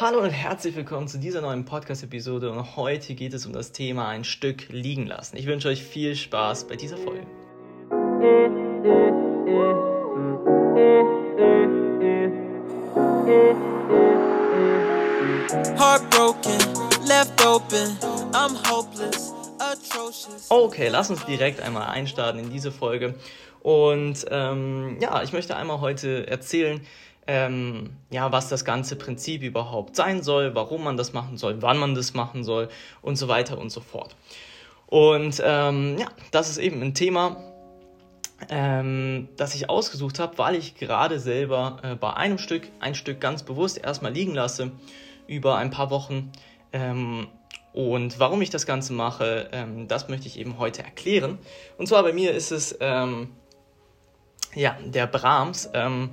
Hallo und herzlich willkommen zu dieser neuen Podcast-Episode und heute geht es um das Thema ein Stück liegen lassen. Ich wünsche euch viel Spaß bei dieser Folge. Heartbroken, left open, I'm hopeless, atrocious. Okay, lass uns direkt einmal einstarten in diese Folge. Und ähm, ja, ich möchte einmal heute erzählen, ähm, ja, was das ganze Prinzip überhaupt sein soll, warum man das machen soll, wann man das machen soll und so weiter und so fort. Und ähm, ja, das ist eben ein Thema, ähm, das ich ausgesucht habe, weil ich gerade selber äh, bei einem Stück, ein Stück ganz bewusst erstmal liegen lasse über ein paar Wochen. Ähm, und warum ich das Ganze mache, ähm, das möchte ich eben heute erklären. Und zwar bei mir ist es ähm, ja der Brahms, ähm,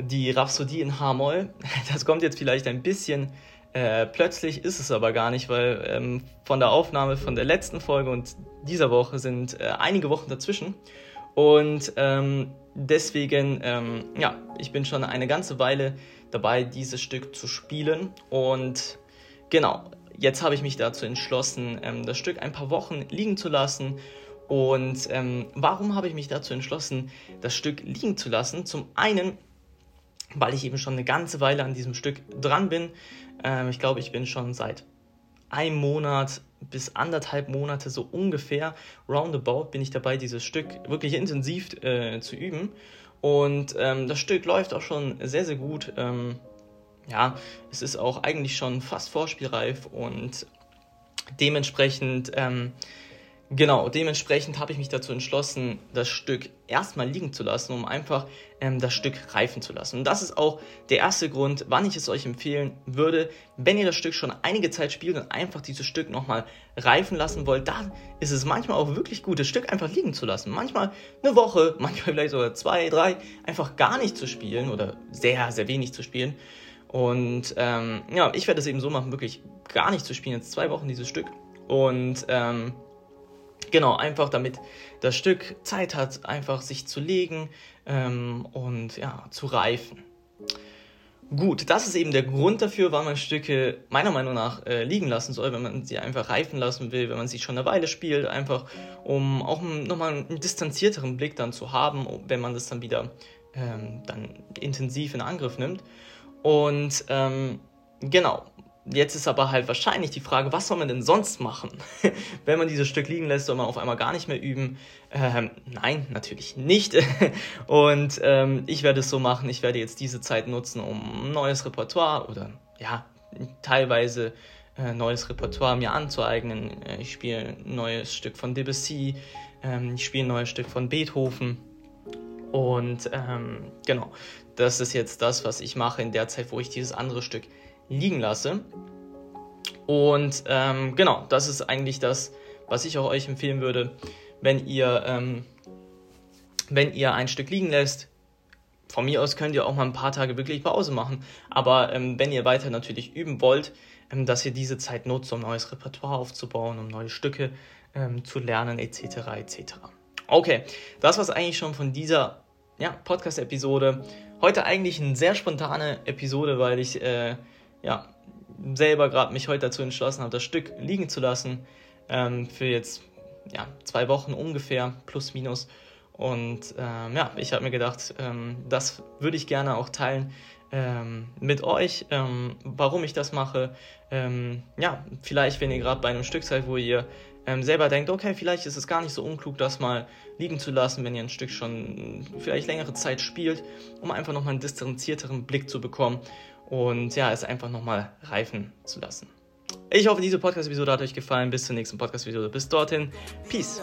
die Rhapsodie in H-Moll. Das kommt jetzt vielleicht ein bisschen äh, plötzlich, ist es aber gar nicht, weil ähm, von der Aufnahme von der letzten Folge und dieser Woche sind äh, einige Wochen dazwischen. Und ähm, deswegen, ähm, ja, ich bin schon eine ganze Weile dabei, dieses Stück zu spielen. Und genau, jetzt habe ich mich dazu entschlossen, ähm, das Stück ein paar Wochen liegen zu lassen. Und ähm, warum habe ich mich dazu entschlossen, das Stück liegen zu lassen? Zum einen, weil ich eben schon eine ganze Weile an diesem Stück dran bin. Ähm, ich glaube, ich bin schon seit einem Monat bis anderthalb Monate so ungefähr, roundabout, bin ich dabei, dieses Stück wirklich intensiv äh, zu üben. Und ähm, das Stück läuft auch schon sehr, sehr gut. Ähm, ja, es ist auch eigentlich schon fast vorspielreif und dementsprechend ähm, Genau, dementsprechend habe ich mich dazu entschlossen, das Stück erstmal liegen zu lassen, um einfach ähm, das Stück reifen zu lassen. Und das ist auch der erste Grund, wann ich es euch empfehlen würde, wenn ihr das Stück schon einige Zeit spielt und einfach dieses Stück nochmal reifen lassen wollt, dann ist es manchmal auch wirklich gut, das Stück einfach liegen zu lassen. Manchmal eine Woche, manchmal vielleicht sogar zwei, drei, einfach gar nicht zu spielen oder sehr, sehr wenig zu spielen. Und ähm, ja, ich werde es eben so machen, wirklich gar nicht zu spielen, jetzt zwei Wochen dieses Stück. Und ähm, Genau, einfach damit das Stück Zeit hat, einfach sich zu legen ähm, und ja, zu reifen. Gut, das ist eben der Grund dafür, warum man Stücke meiner Meinung nach äh, liegen lassen soll, wenn man sie einfach reifen lassen will, wenn man sie schon eine Weile spielt, einfach um auch nochmal einen distanzierteren Blick dann zu haben, wenn man das dann wieder ähm, dann intensiv in Angriff nimmt. Und ähm, genau, Jetzt ist aber halt wahrscheinlich die Frage, was soll man denn sonst machen? Wenn man dieses Stück liegen lässt, soll man auf einmal gar nicht mehr üben. Ähm, nein, natürlich nicht. Und ähm, ich werde es so machen, ich werde jetzt diese Zeit nutzen, um neues Repertoire oder ja, teilweise äh, neues Repertoire mir anzueignen. Äh, ich spiele ein neues Stück von Debussy, ähm, ich spiele ein neues Stück von Beethoven. Und ähm, genau, das ist jetzt das, was ich mache in der Zeit, wo ich dieses andere Stück liegen lasse. Und ähm, genau, das ist eigentlich das, was ich auch euch empfehlen würde, wenn ihr, ähm, wenn ihr ein Stück liegen lässt. Von mir aus könnt ihr auch mal ein paar Tage wirklich Pause machen. Aber ähm, wenn ihr weiter natürlich üben wollt, ähm, dass ihr diese Zeit nutzt, um neues Repertoire aufzubauen, um neue Stücke ähm, zu lernen, etc. etc. Okay, das war es eigentlich schon von dieser ja, Podcast-Episode. Heute eigentlich eine sehr spontane Episode, weil ich äh, ja, selber gerade mich heute dazu entschlossen habe, das Stück liegen zu lassen. Ähm, für jetzt ja, zwei Wochen ungefähr, plus minus. Und ähm, ja, ich habe mir gedacht, ähm, das würde ich gerne auch teilen ähm, mit euch, ähm, warum ich das mache. Ähm, ja, vielleicht, wenn ihr gerade bei einem Stück seid, wo ihr selber denkt, okay, vielleicht ist es gar nicht so unklug, das mal liegen zu lassen, wenn ihr ein Stück schon vielleicht längere Zeit spielt, um einfach nochmal einen distanzierteren Blick zu bekommen und ja, es einfach nochmal reifen zu lassen. Ich hoffe, diese Podcast-Episode hat euch gefallen. Bis zur nächsten Podcast-Episode. Bis dorthin. Peace.